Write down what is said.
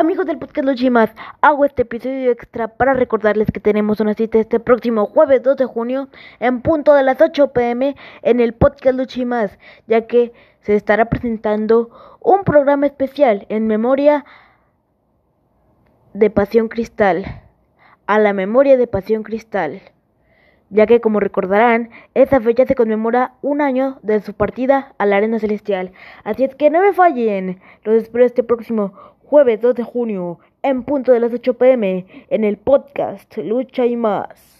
Amigos del podcast y más, hago este episodio extra para recordarles que tenemos una cita este próximo jueves 2 de junio en punto de las 8 pm en el podcast y más, ya que se estará presentando un programa especial en memoria de Pasión Cristal, a la memoria de Pasión Cristal, ya que como recordarán, esa fecha se conmemora un año de su partida a la Arena Celestial, así es que no me fallen, los espero este próximo jueves 2 de junio, en punto de las 8 pm, en el podcast Lucha y más.